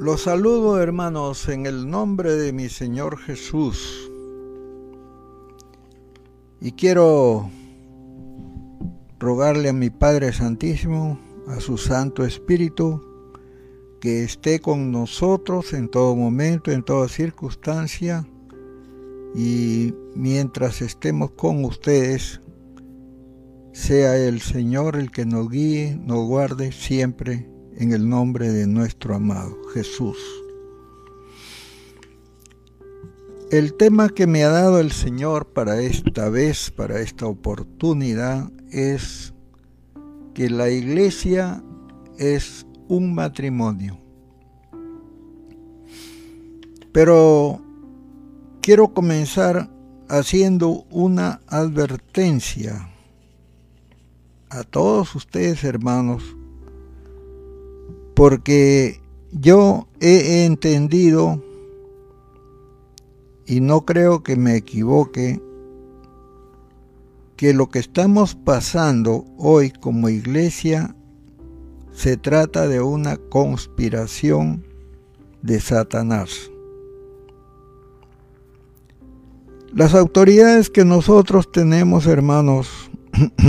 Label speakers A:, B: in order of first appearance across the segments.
A: Los saludo hermanos en el nombre de mi Señor Jesús. Y quiero rogarle a mi Padre Santísimo, a su Santo Espíritu, que esté con nosotros en todo momento, en toda circunstancia, y mientras estemos con ustedes, sea el Señor el que nos guíe, nos guarde siempre en el nombre de nuestro amado Jesús. El tema que me ha dado el Señor para esta vez, para esta oportunidad, es que la iglesia es un matrimonio. Pero quiero comenzar haciendo una advertencia a todos ustedes hermanos, porque yo he entendido, y no creo que me equivoque, que lo que estamos pasando hoy como iglesia se trata de una conspiración de Satanás. Las autoridades que nosotros tenemos, hermanos,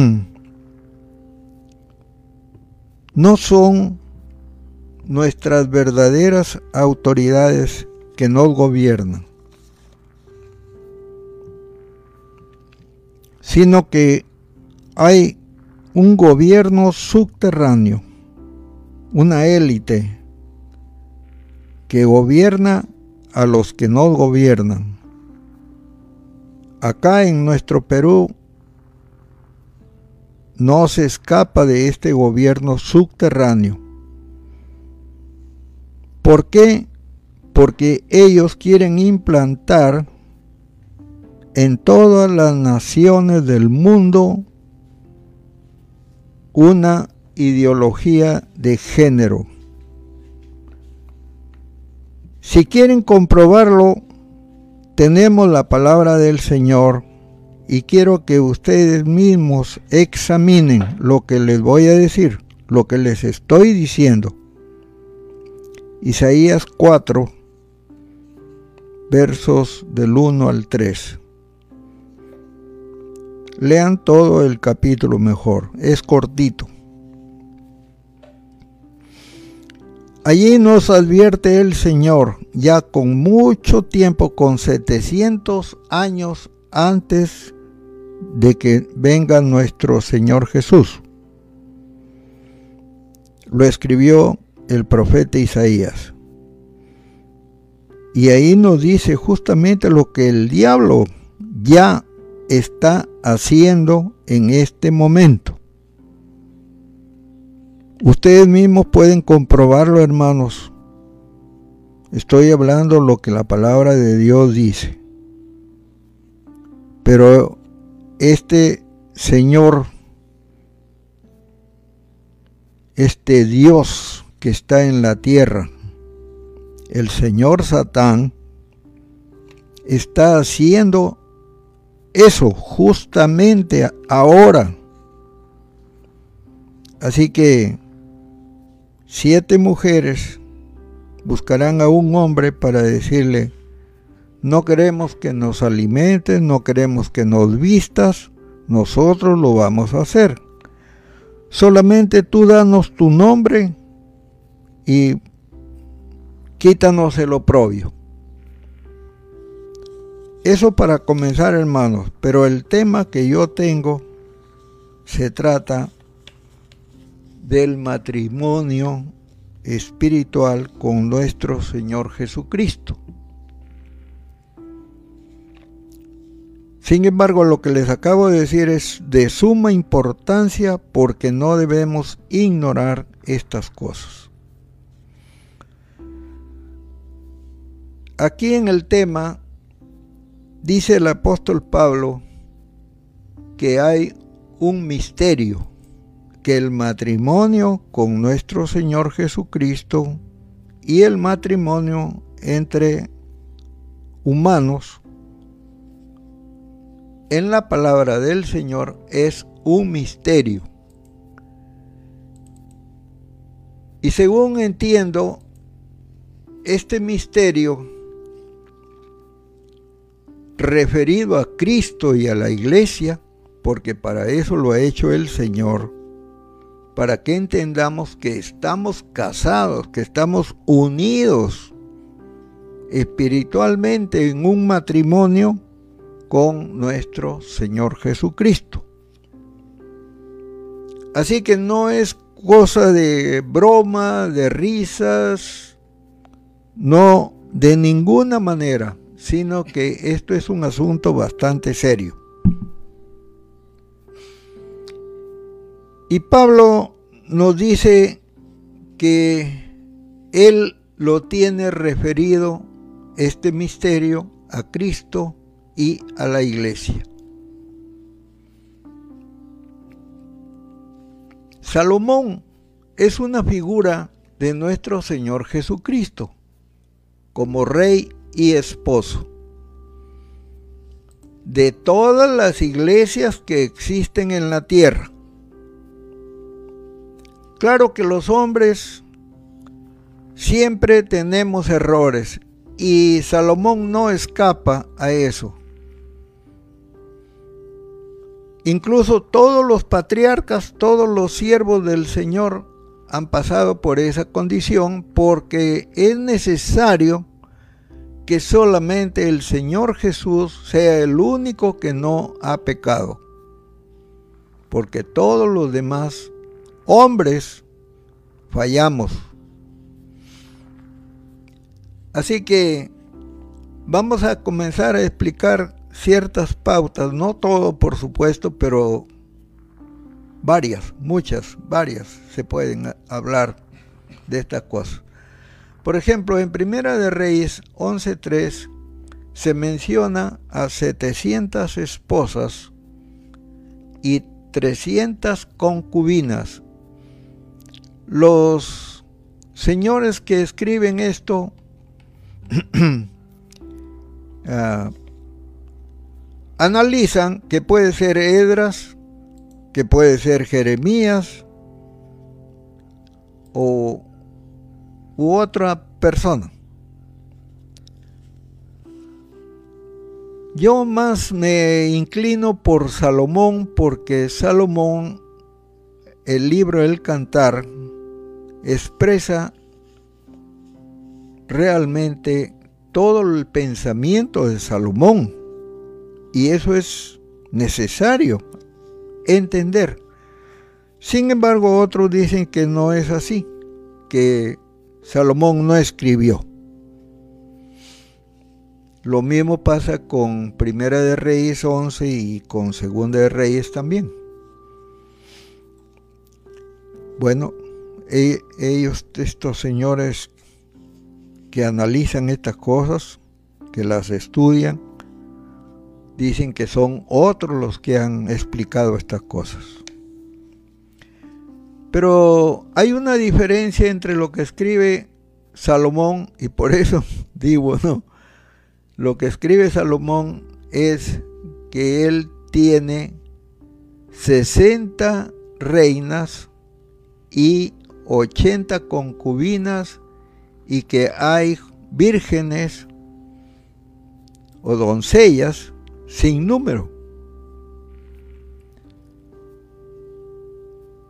A: no son nuestras verdaderas autoridades que nos gobiernan, sino que hay un gobierno subterráneo, una élite que gobierna a los que no gobiernan. Acá en nuestro Perú no se escapa de este gobierno subterráneo. ¿Por qué? Porque ellos quieren implantar en todas las naciones del mundo una ideología de género. Si quieren comprobarlo, tenemos la palabra del Señor y quiero que ustedes mismos examinen lo que les voy a decir, lo que les estoy diciendo. Isaías 4, versos del 1 al 3. Lean todo el capítulo mejor, es cortito. Allí nos advierte el Señor, ya con mucho tiempo, con 700 años antes de que venga nuestro Señor Jesús. Lo escribió el profeta Isaías. Y ahí nos dice justamente lo que el diablo ya está haciendo en este momento. Ustedes mismos pueden comprobarlo, hermanos. Estoy hablando lo que la palabra de Dios dice. Pero este Señor, este Dios que está en la tierra, el Señor Satán, está haciendo eso justamente ahora. Así que siete mujeres buscarán a un hombre para decirle, no queremos que nos alimentes, no queremos que nos vistas, nosotros lo vamos a hacer. Solamente tú danos tu nombre y quítanos el oprobio. Eso para comenzar, hermanos, pero el tema que yo tengo se trata del matrimonio espiritual con nuestro Señor Jesucristo. Sin embargo, lo que les acabo de decir es de suma importancia porque no debemos ignorar estas cosas. Aquí en el tema dice el apóstol Pablo que hay un misterio, que el matrimonio con nuestro Señor Jesucristo y el matrimonio entre humanos en la palabra del Señor es un misterio. Y según entiendo, este misterio referido a Cristo y a la iglesia, porque para eso lo ha hecho el Señor, para que entendamos que estamos casados, que estamos unidos espiritualmente en un matrimonio con nuestro Señor Jesucristo. Así que no es cosa de broma, de risas, no, de ninguna manera, sino que esto es un asunto bastante serio. Y Pablo nos dice que él lo tiene referido, este misterio, a Cristo y a la iglesia. Salomón es una figura de nuestro Señor Jesucristo como rey y esposo de todas las iglesias que existen en la tierra. Claro que los hombres siempre tenemos errores y Salomón no escapa a eso. Incluso todos los patriarcas, todos los siervos del Señor han pasado por esa condición porque es necesario que solamente el Señor Jesús sea el único que no ha pecado. Porque todos los demás hombres fallamos. Así que vamos a comenzar a explicar ciertas pautas, no todo por supuesto, pero varias, muchas, varias se pueden hablar de estas cosas. Por ejemplo, en Primera de Reyes 11.3 se menciona a 700 esposas y 300 concubinas. Los señores que escriben esto uh, analizan que puede ser Edras, que puede ser Jeremías o u otra persona. Yo más me inclino por Salomón porque Salomón, el libro del cantar, expresa realmente todo el pensamiento de Salomón. Y eso es necesario entender. Sin embargo, otros dicen que no es así, que Salomón no escribió. Lo mismo pasa con Primera de Reyes 11 y con Segunda de Reyes también. Bueno, e, ellos, estos señores que analizan estas cosas, que las estudian, dicen que son otros los que han explicado estas cosas. Pero hay una diferencia entre lo que escribe Salomón y por eso digo, no, lo que escribe Salomón es que él tiene 60 reinas y 80 concubinas y que hay vírgenes o doncellas sin número.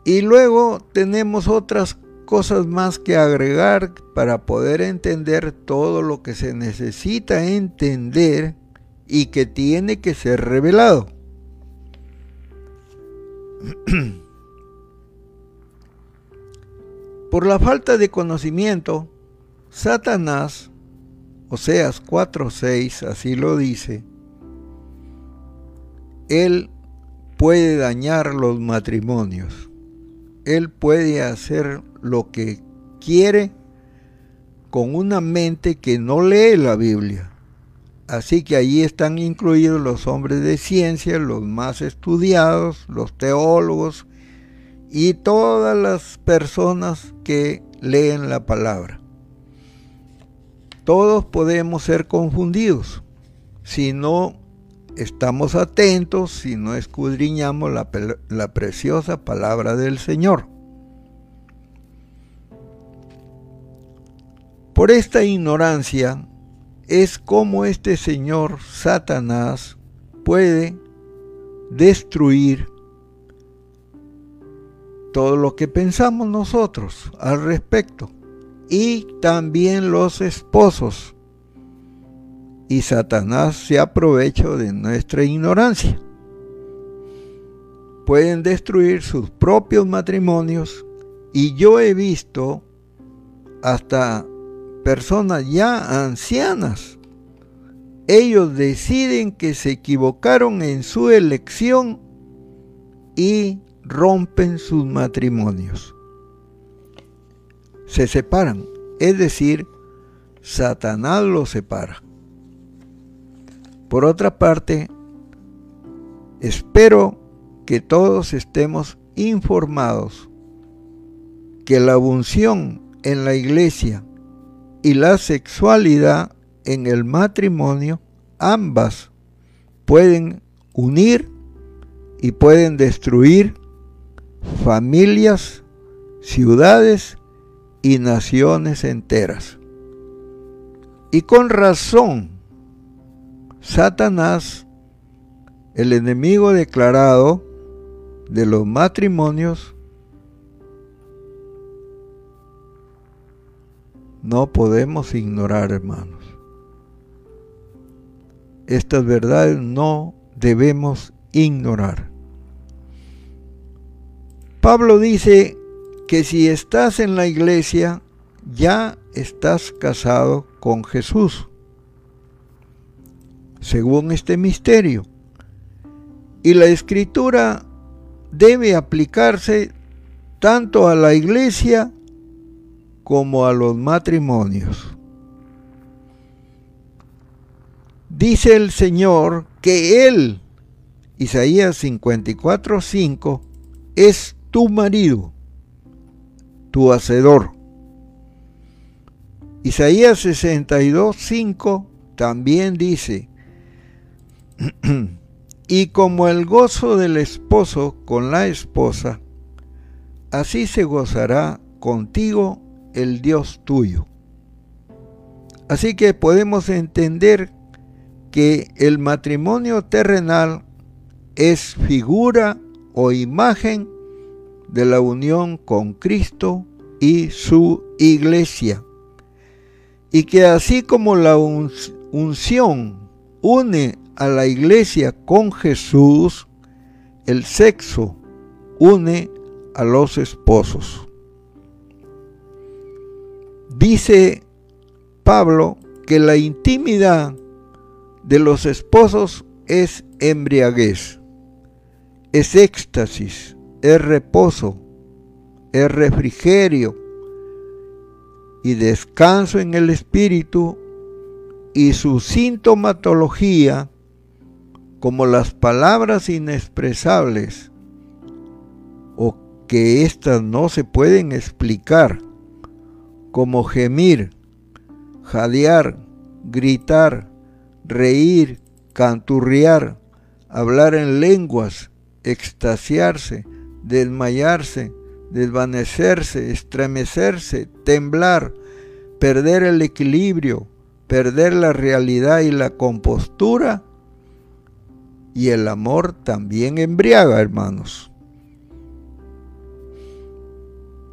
A: Y luego tenemos otras cosas más que agregar para poder entender todo lo que se necesita entender y que tiene que ser revelado. Por la falta de conocimiento, Satanás, Oseas 4:6 así lo dice, él puede dañar los matrimonios. Él puede hacer lo que quiere con una mente que no lee la Biblia. Así que ahí están incluidos los hombres de ciencia, los más estudiados, los teólogos y todas las personas que leen la palabra. Todos podemos ser confundidos si no estamos atentos si no escudriñamos la, preciosa palabra del Señor. Por esta ignorancia es como este señor Satanás puede destruir todo lo que pensamos nosotros al respecto y también los esposos. Y Satanás se aprovecha de nuestra ignorancia. Pueden destruir sus propios matrimonios y yo he visto hasta personas ya ancianas. Ellos deciden que se equivocaron en su elección y rompen sus matrimonios. Se separan, es decir, Satanás los separa. Por otra parte, espero que todos estemos informados que la unción en la iglesia y la sexualidad en el matrimonio, ambas pueden unir y pueden destruir familias, ciudades y naciones enteras. Y con razón, Satanás, el enemigo declarado de los matrimonios, no podemos ignorar, hermanos. Estas verdades no debemos ignorar. Pablo dice que si estás en la iglesia, ya estás casado con Jesús, según este misterio. Y la escritura debe aplicarse tanto a la iglesia como a los matrimonios. Dice el Señor que Él, Isaías 54:5, es tu marido, tu hacedor. Isaías 62, 5 también dice, y como el gozo del esposo con la esposa, así se gozará contigo el Dios tuyo. Así que podemos entender que el matrimonio terrenal es figura o imagen de la unión con Cristo y su iglesia. Y que así como la unción une a la iglesia con Jesús, el sexo une a los esposos. Dice Pablo que la intimidad de los esposos es embriaguez, es éxtasis, es reposo, es refrigerio y descanso en el espíritu y su sintomatología como las palabras inexpresables o que éstas no se pueden explicar, como gemir, jadear, gritar, reír, canturrear, hablar en lenguas, extasiarse, desmayarse, desvanecerse, estremecerse, temblar, perder el equilibrio, perder la realidad y la compostura. Y el amor también embriaga, hermanos.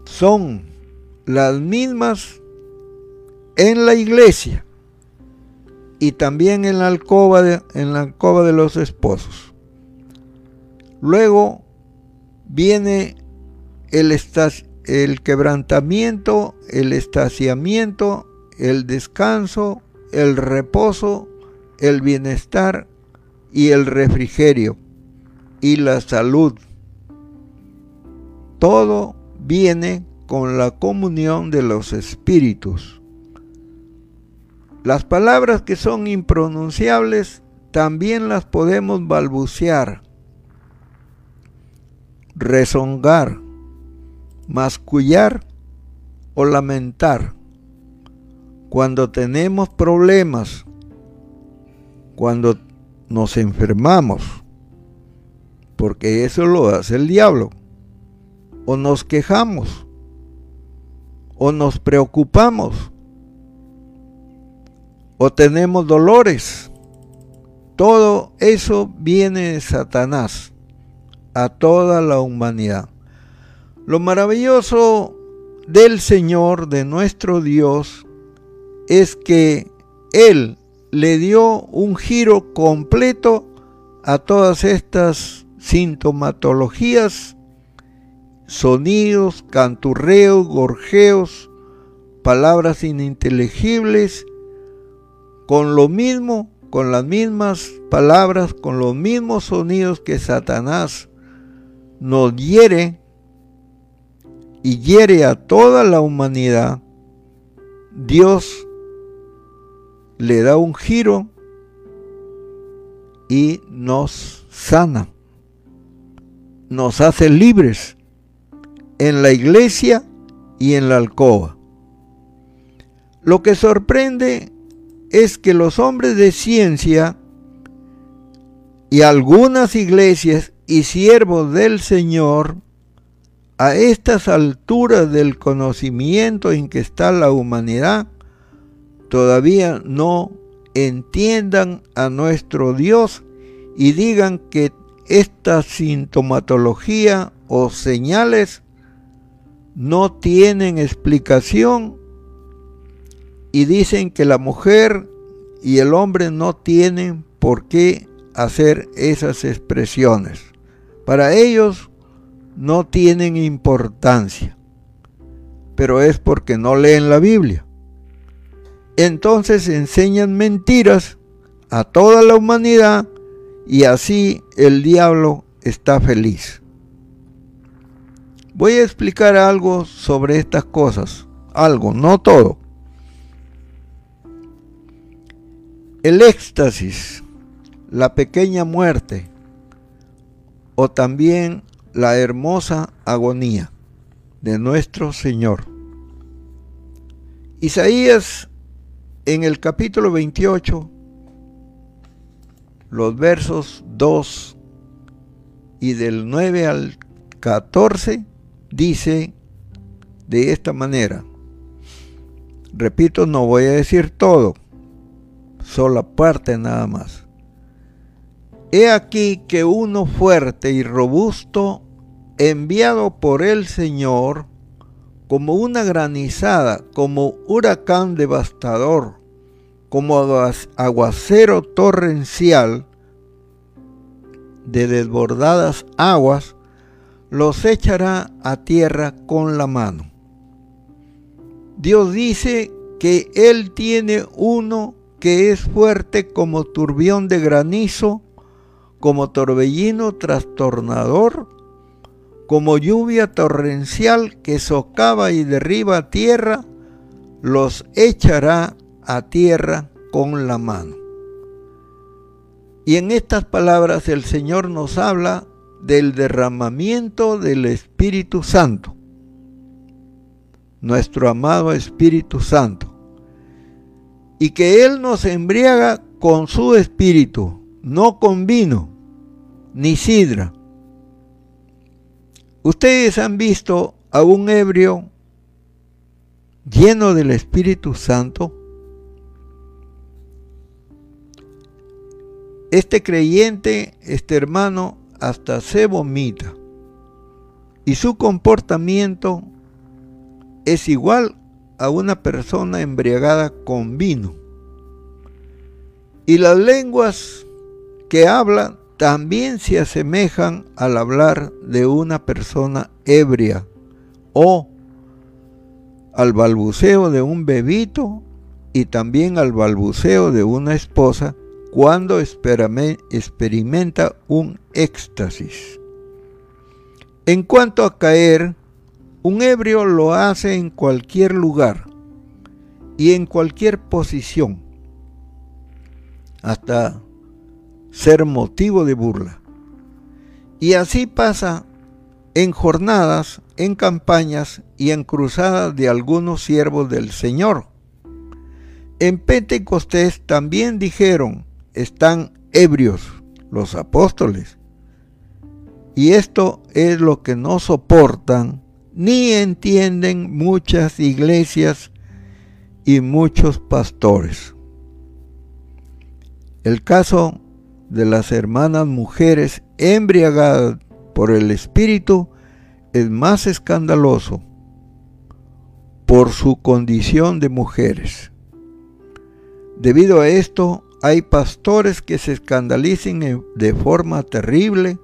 A: Son las mismas en la iglesia y también en la alcoba de, la alcoba de los esposos. Luego viene el, el quebrantamiento, el estaciamiento, el descanso, el reposo, el bienestar y el refrigerio y la salud. Todo viene con la comunión de los espíritus. Las palabras que son impronunciables también las podemos balbucear, rezongar, mascullar o lamentar. Cuando tenemos problemas, cuando nos enfermamos, porque eso lo hace el diablo, o nos quejamos, o nos preocupamos, o tenemos dolores. Todo eso viene de Satanás a toda la humanidad. Lo maravilloso del Señor, de nuestro Dios, es que Él le dio un giro completo a todas estas sintomatologías, sonidos, canturreos, gorjeos, palabras ininteligibles, con lo mismo, con las mismas palabras, con los mismos sonidos que Satanás nos hiere y hiere a toda la humanidad, Dios le da un giro y nos sana, nos hace libres en la iglesia y en la alcoba. Lo que sorprende es que los hombres de ciencia y algunas iglesias y siervos del Señor, a estas alturas del conocimiento en que está la humanidad, todavía no entiendan a nuestro Dios y digan que esta sintomatología o señales no tienen explicación y dicen que la mujer y el hombre no tienen por qué hacer esas expresiones. Para ellos no tienen importancia, pero es porque no leen la Biblia entonces enseñan mentiras a toda la humanidad y así el diablo está feliz. Voy a explicar algo sobre estas cosas, algo, no todo. El éxtasis, la pequeña muerte o también la hermosa agonía de nuestro Señor. Isaías en el capítulo 28, los versos 2 y del 9 al 14, dice de esta manera. Repito, no voy a decir todo, solo parte nada más. He aquí que uno fuerte y robusto, enviado por el Señor, como una granizada, como huracán devastador, como aguacero torrencial de desbordadas aguas, los echará a tierra con la mano. Dios dice que Él tiene uno que es fuerte como turbión de granizo, como torbellino trastornador, como lluvia torrencial que socava y derriba tierra, los echará a tierra con la mano. Y en estas palabras el Señor nos habla del derramamiento del Espíritu Santo, nuestro amado Espíritu Santo, y que Él nos embriaga con su Espíritu, no con vino ni sidra. Ustedes han visto a un ebrio lleno del Espíritu Santo Este creyente, este hermano, hasta se vomita. Y su comportamiento es igual a una persona embriagada con vino. Y las lenguas que hablan también se asemejan al hablar de una persona ebria o al balbuceo de un bebito y también al balbuceo de una esposa cuando experimenta un éxtasis. En cuanto a caer, un ebrio lo hace en cualquier lugar y en cualquier posición, hasta ser motivo de burla. Y así pasa en jornadas, en campañas y en cruzadas de algunos siervos del Señor. En Pentecostés también dijeron, están ebrios los apóstoles. Y esto es lo que no soportan ni entienden muchas iglesias y muchos pastores. El caso de las hermanas mujeres embriagadas por el Espíritu es más escandaloso por su condición de mujeres. Debido a esto, hay pastores que se escandalicen de forma terrible,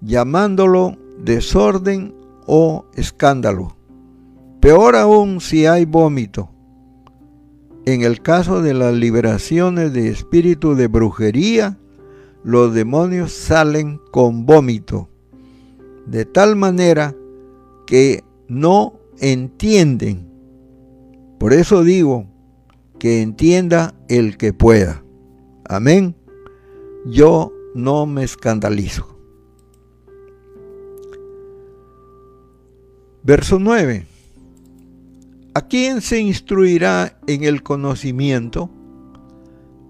A: llamándolo desorden o escándalo. Peor aún si hay vómito. En el caso de las liberaciones de espíritu de brujería, los demonios salen con vómito, de tal manera que no entienden. Por eso digo que entienda el que pueda. Amén. Yo no me escandalizo. Verso 9. ¿A quién se instruirá en el conocimiento?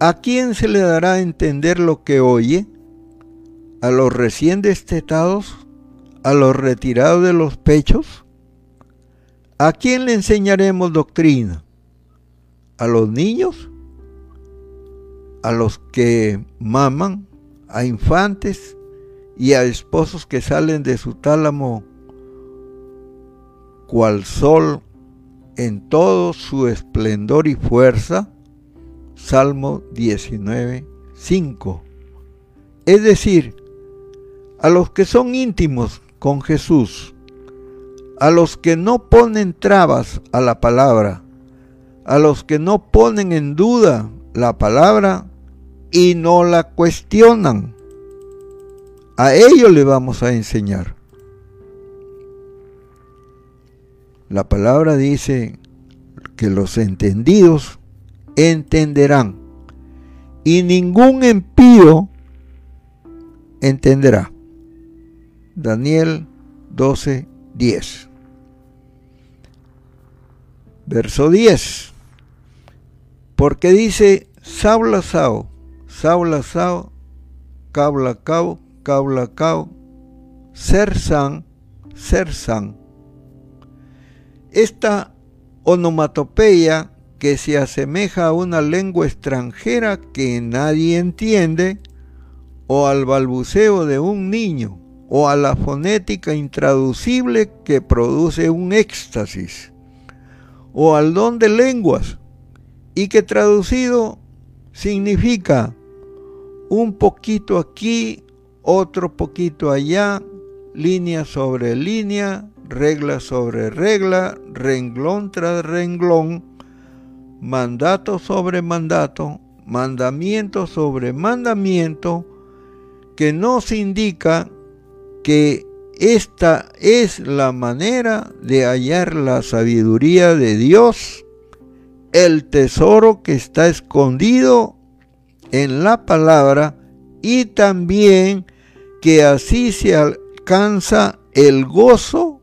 A: ¿A quién se le dará a entender lo que oye? ¿A los recién destetados? ¿A los retirados de los pechos? ¿A quién le enseñaremos doctrina? ¿A los niños? ¿A los que maman? ¿A infantes? ¿Y a esposos que salen de su tálamo cual sol en todo su esplendor y fuerza? Salmo 19, 5. Es decir, a los que son íntimos con Jesús, a los que no ponen trabas a la palabra, a los que no ponen en duda la palabra y no la cuestionan. A ellos le vamos a enseñar. La palabra dice que los entendidos entenderán y ningún impío entenderá. Daniel 12, 10. Verso 10. Porque dice, Saula Sao, Saula Sao, Cabla Cao, Cabla Cao, Ser San, Ser San esta onomatopeya que se asemeja a una lengua extranjera que nadie entiende, o al balbuceo de un niño, o a la fonética intraducible que produce un éxtasis, o al don de lenguas, y que traducido significa un poquito aquí, otro poquito allá, línea sobre línea, regla sobre regla, renglón tras renglón, mandato sobre mandato, mandamiento sobre mandamiento, que nos indica que esta es la manera de hallar la sabiduría de Dios, el tesoro que está escondido en la palabra y también que así se alcanza el gozo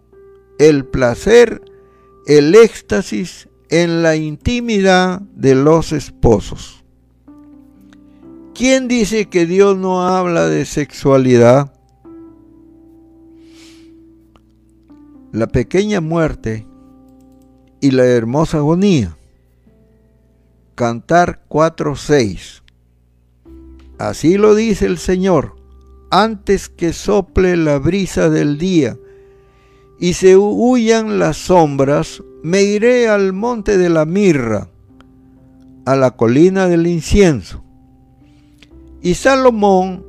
A: el placer, el éxtasis en la intimidad de los esposos. ¿Quién dice que Dios no habla de sexualidad? La pequeña muerte y la hermosa agonía. Cantar 4.6. Así lo dice el Señor, antes que sople la brisa del día y se huyan las sombras, me iré al monte de la mirra, a la colina del incienso. Y Salomón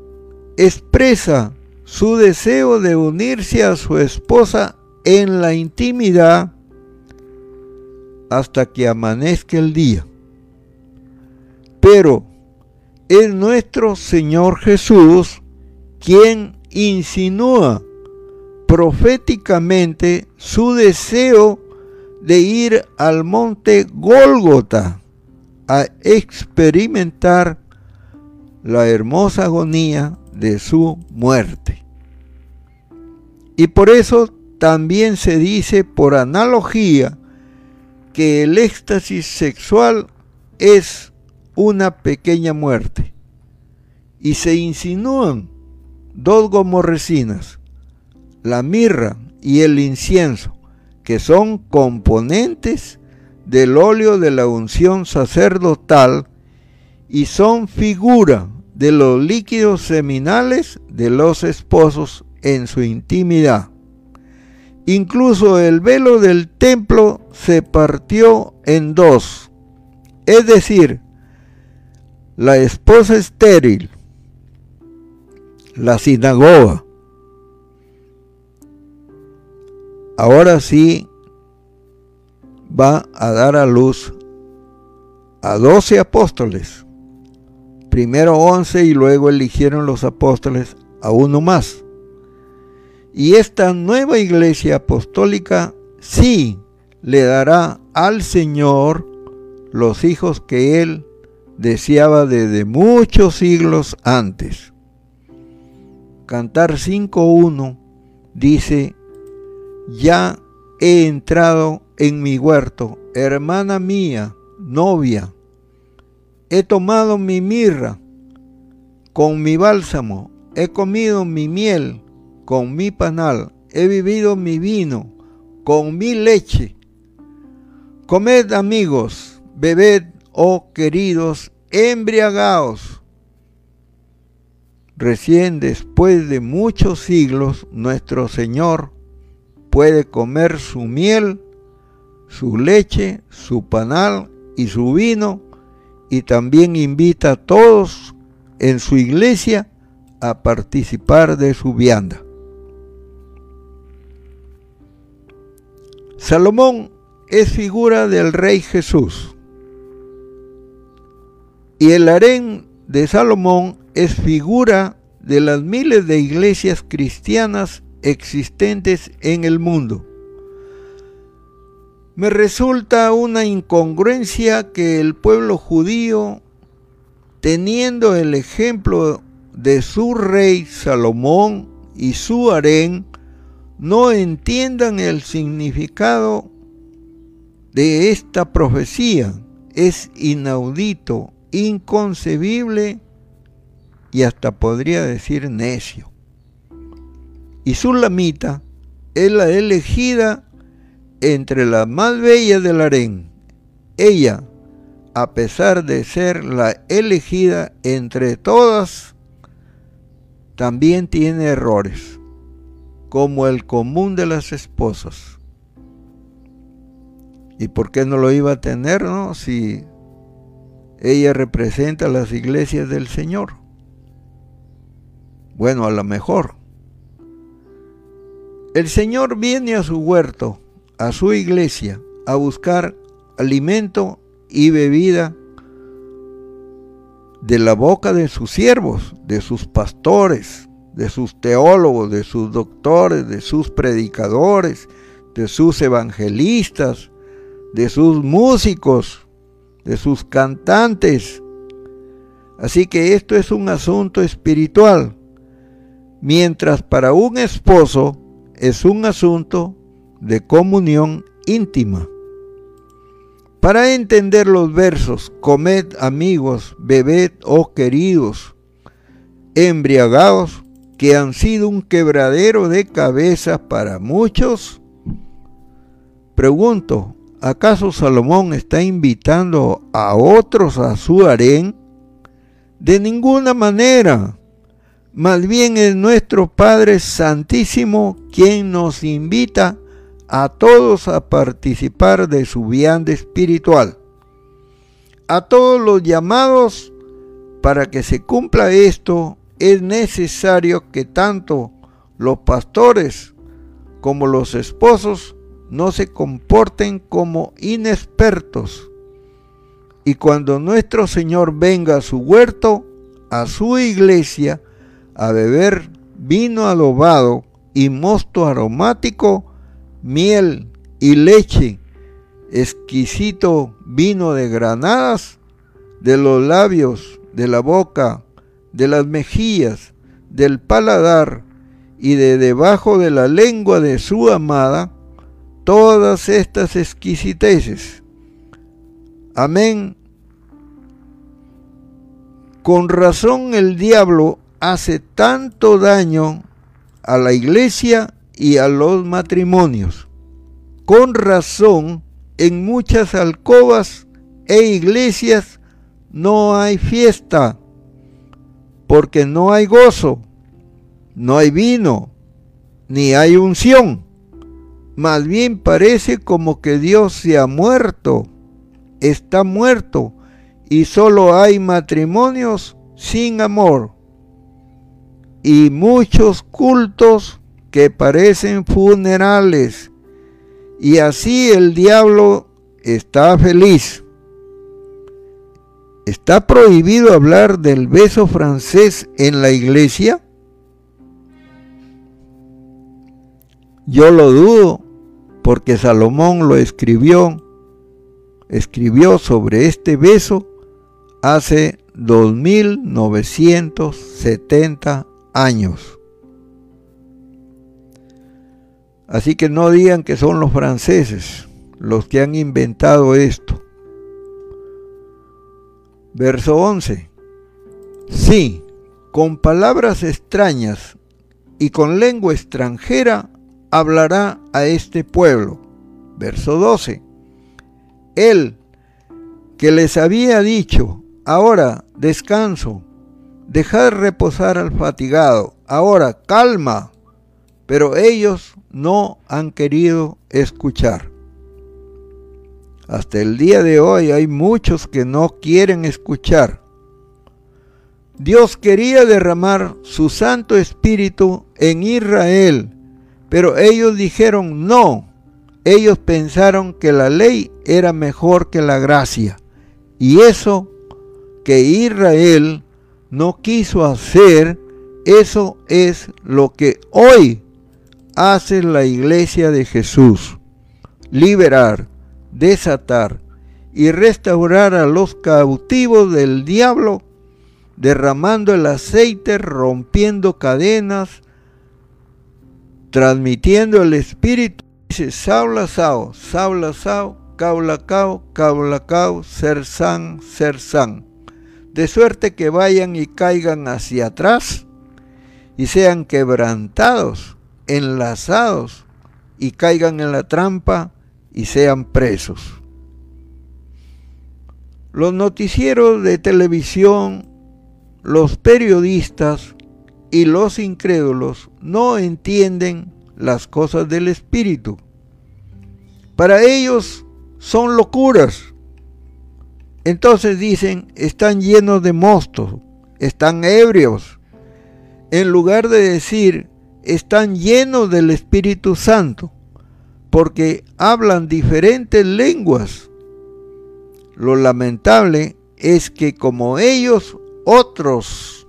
A: expresa su deseo de unirse a su esposa en la intimidad hasta que amanezca el día. Pero es nuestro Señor Jesús quien insinúa proféticamente su deseo de ir al monte Gólgota a experimentar la hermosa agonía de su muerte. Y por eso también se dice por analogía que el éxtasis sexual es una pequeña muerte. Y se insinúan dos gomorrecinas la mirra y el incienso, que son componentes del óleo de la unción sacerdotal y son figura de los líquidos seminales de los esposos en su intimidad. Incluso el velo del templo se partió en dos, es decir, la esposa estéril, la sinagoga. Ahora sí va a dar a luz a doce apóstoles primero once y luego eligieron los apóstoles a uno más. Y esta nueva iglesia apostólica sí le dará al Señor los hijos que Él deseaba desde muchos siglos antes. Cantar 5.1 dice, ya he entrado en mi huerto, hermana mía, novia, He tomado mi mirra con mi bálsamo, he comido mi miel con mi panal, he vivido mi vino con mi leche. Comed amigos, bebed, oh queridos, embriagaos. Recién después de muchos siglos, nuestro Señor puede comer su miel, su leche, su panal y su vino y también invita a todos en su iglesia a participar de su vianda. Salomón es figura del rey Jesús y el harén de Salomón es figura de las miles de iglesias cristianas existentes en el mundo. Me resulta una incongruencia que el pueblo judío, teniendo el ejemplo de su rey Salomón y su harén, no entiendan el significado de esta profecía. Es inaudito, inconcebible y hasta podría decir necio. Y su lamita es la elegida entre las más bellas del harén. Ella, a pesar de ser la elegida entre todas, también tiene errores, como el común de las esposas. ¿Y por qué no lo iba a tener, no? Si ella representa las iglesias del Señor. Bueno, a lo mejor. El Señor viene a su huerto a su iglesia a buscar alimento y bebida de la boca de sus siervos, de sus pastores, de sus teólogos, de sus doctores, de sus predicadores, de sus evangelistas, de sus músicos, de sus cantantes. Así que esto es un asunto espiritual, mientras para un esposo es un asunto de comunión íntima. Para entender los versos, comed amigos, bebed, oh queridos, embriagados, que han sido un quebradero de cabeza para muchos, pregunto, ¿acaso Salomón está invitando a otros a su harén? De ninguna manera. Más bien es nuestro Padre Santísimo quien nos invita a todos a participar de su vianda espiritual. A todos los llamados, para que se cumpla esto, es necesario que tanto los pastores como los esposos no se comporten como inexpertos. Y cuando nuestro Señor venga a su huerto, a su iglesia, a beber vino adobado y mosto aromático, miel y leche, exquisito vino de granadas, de los labios, de la boca, de las mejillas, del paladar y de debajo de la lengua de su amada, todas estas exquisiteces. Amén. Con razón el diablo hace tanto daño a la iglesia y a los matrimonios. Con razón, en muchas alcobas e iglesias no hay fiesta, porque no hay gozo, no hay vino, ni hay unción. Más bien parece como que Dios se ha muerto, está muerto, y solo hay matrimonios sin amor y muchos cultos que parecen funerales. Y así el diablo está feliz. ¿Está prohibido hablar del beso francés en la iglesia? Yo lo dudo, porque Salomón lo escribió, escribió sobre este beso hace 2970 años. Así que no digan que son los franceses los que han inventado esto. Verso 11. Sí, con palabras extrañas y con lengua extranjera hablará a este pueblo. Verso 12. Él que les había dicho, ahora descanso, dejad reposar al fatigado, ahora calma, pero ellos no han querido escuchar. Hasta el día de hoy hay muchos que no quieren escuchar. Dios quería derramar su Santo Espíritu en Israel, pero ellos dijeron no. Ellos pensaron que la ley era mejor que la gracia. Y eso que Israel no quiso hacer, eso es lo que hoy hace la iglesia de Jesús. Liberar, desatar y restaurar a los cautivos del diablo, derramando el aceite, rompiendo cadenas, transmitiendo el espíritu. Dice, Saula Sao, Saula Sao, Caula Cao, Caula Cao, Ser San, Ser San de suerte que vayan y caigan hacia atrás y sean quebrantados, enlazados y caigan en la trampa y sean presos. Los noticieros de televisión, los periodistas y los incrédulos no entienden las cosas del Espíritu. Para ellos son locuras entonces dicen, están llenos de mostos, están ebrios. En lugar de decir, están llenos del Espíritu Santo, porque hablan diferentes lenguas. Lo lamentable es que como ellos, otros,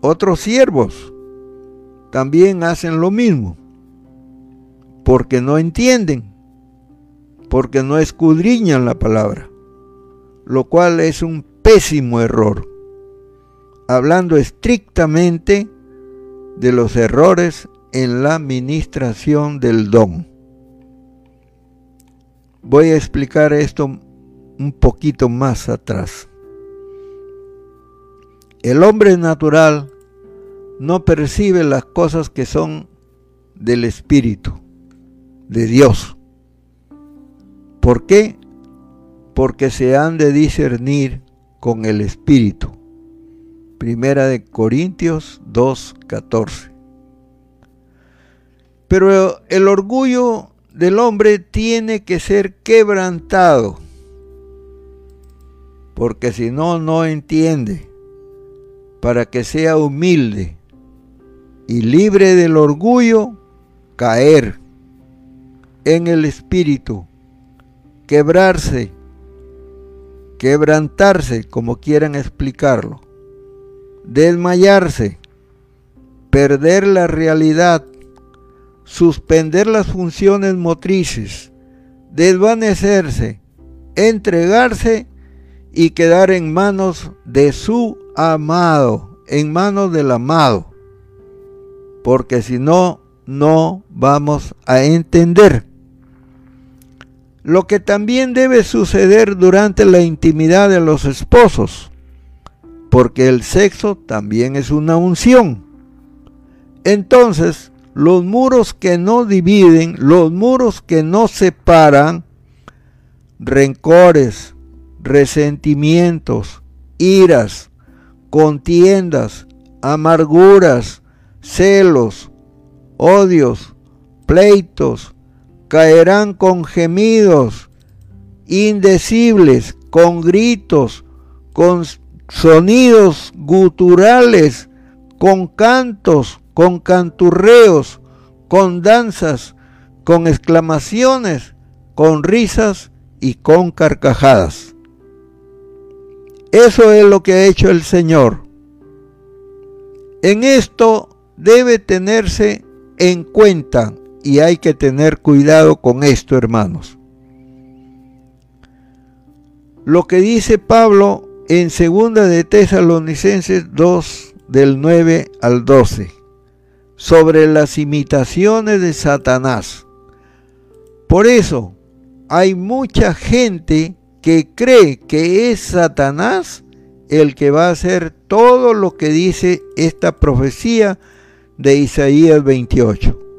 A: otros siervos, también hacen lo mismo, porque no entienden, porque no escudriñan la palabra lo cual es un pésimo error. Hablando estrictamente de los errores en la administración del don. Voy a explicar esto un poquito más atrás. El hombre natural no percibe las cosas que son del Espíritu, de Dios. ¿Por qué? Porque se han de discernir con el Espíritu. Primera de Corintios 2.14. Pero el orgullo del hombre tiene que ser quebrantado, porque si no, no entiende, para que sea humilde y libre del orgullo, caer en el espíritu, quebrarse quebrantarse, como quieran explicarlo, desmayarse, perder la realidad, suspender las funciones motrices, desvanecerse, entregarse y quedar en manos de su amado, en manos del amado. Porque si no, no vamos a entender lo que también debe suceder durante la intimidad de los esposos, porque el sexo también es una unción. Entonces, los muros que no dividen, los muros que no separan, rencores, resentimientos, iras, contiendas, amarguras, celos, odios, pleitos, caerán con gemidos indecibles, con gritos, con sonidos guturales, con cantos, con canturreos, con danzas, con exclamaciones, con risas y con carcajadas. Eso es lo que ha hecho el Señor. En esto debe tenerse en cuenta y hay que tener cuidado con esto, hermanos. Lo que dice Pablo en segunda de Tesalonicenses 2 del 9 al 12 sobre las imitaciones de Satanás. Por eso hay mucha gente que cree que es Satanás el que va a hacer todo lo que dice esta profecía de Isaías 28.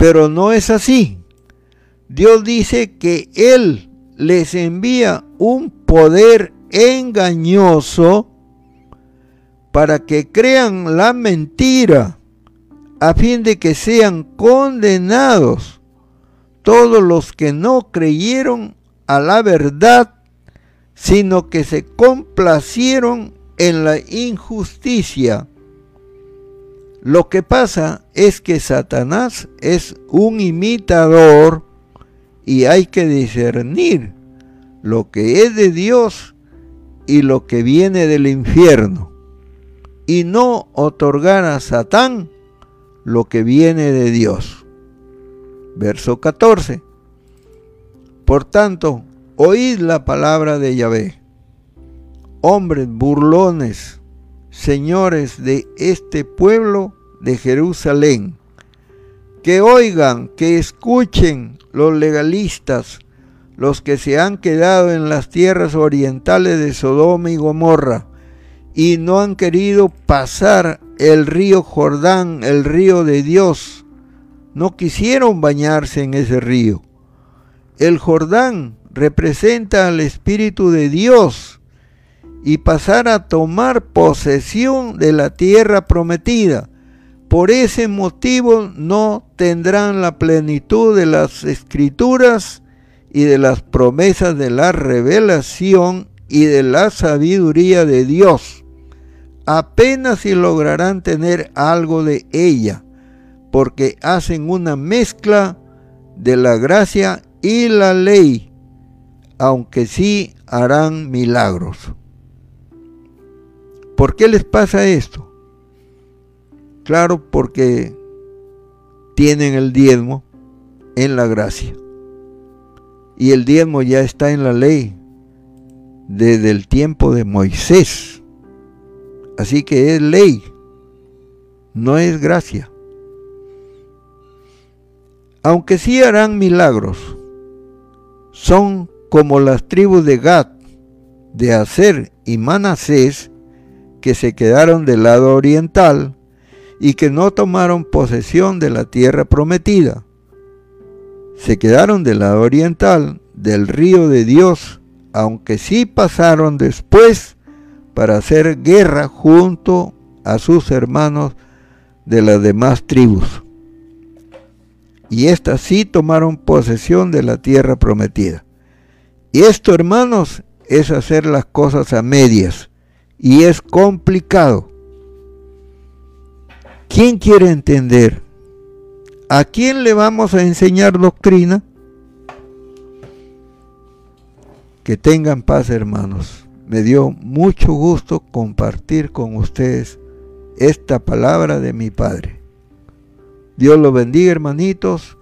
A: Pero no es así. Dios dice que Él les envía un poder engañoso para que crean la mentira, a fin de que sean condenados todos los que no creyeron a la verdad, sino que se complacieron en la injusticia. Lo que pasa es que Satanás es un imitador y hay que discernir lo que es de Dios y lo que viene del infierno y no otorgar a Satán lo que viene de Dios. Verso 14. Por tanto, oíd la palabra de Yahvé. Hombres burlones, señores de este pueblo de Jerusalén, que oigan, que escuchen los legalistas, los que se han quedado en las tierras orientales de Sodoma y Gomorra, y no han querido pasar el río Jordán, el río de Dios. No quisieron bañarse en ese río. El Jordán representa al Espíritu de Dios y pasar a tomar posesión de la tierra prometida. Por ese motivo no tendrán la plenitud de las escrituras y de las promesas de la revelación y de la sabiduría de Dios. Apenas si lograrán tener algo de ella, porque hacen una mezcla de la gracia y la ley, aunque sí harán milagros. ¿Por qué les pasa esto? Claro, porque tienen el diezmo en la gracia. Y el diezmo ya está en la ley desde el tiempo de Moisés. Así que es ley, no es gracia. Aunque sí harán milagros, son como las tribus de Gad, de Aser y Manasés, que se quedaron del lado oriental y que no tomaron posesión de la tierra prometida. Se quedaron del lado oriental del río de Dios, aunque sí pasaron después para hacer guerra junto a sus hermanos de las demás tribus. Y éstas sí tomaron posesión de la tierra prometida. Y esto, hermanos, es hacer las cosas a medias. Y es complicado. ¿Quién quiere entender? ¿A quién le vamos a enseñar doctrina? Que tengan paz, hermanos. Me dio mucho gusto compartir con ustedes esta palabra de mi Padre. Dios los bendiga, hermanitos.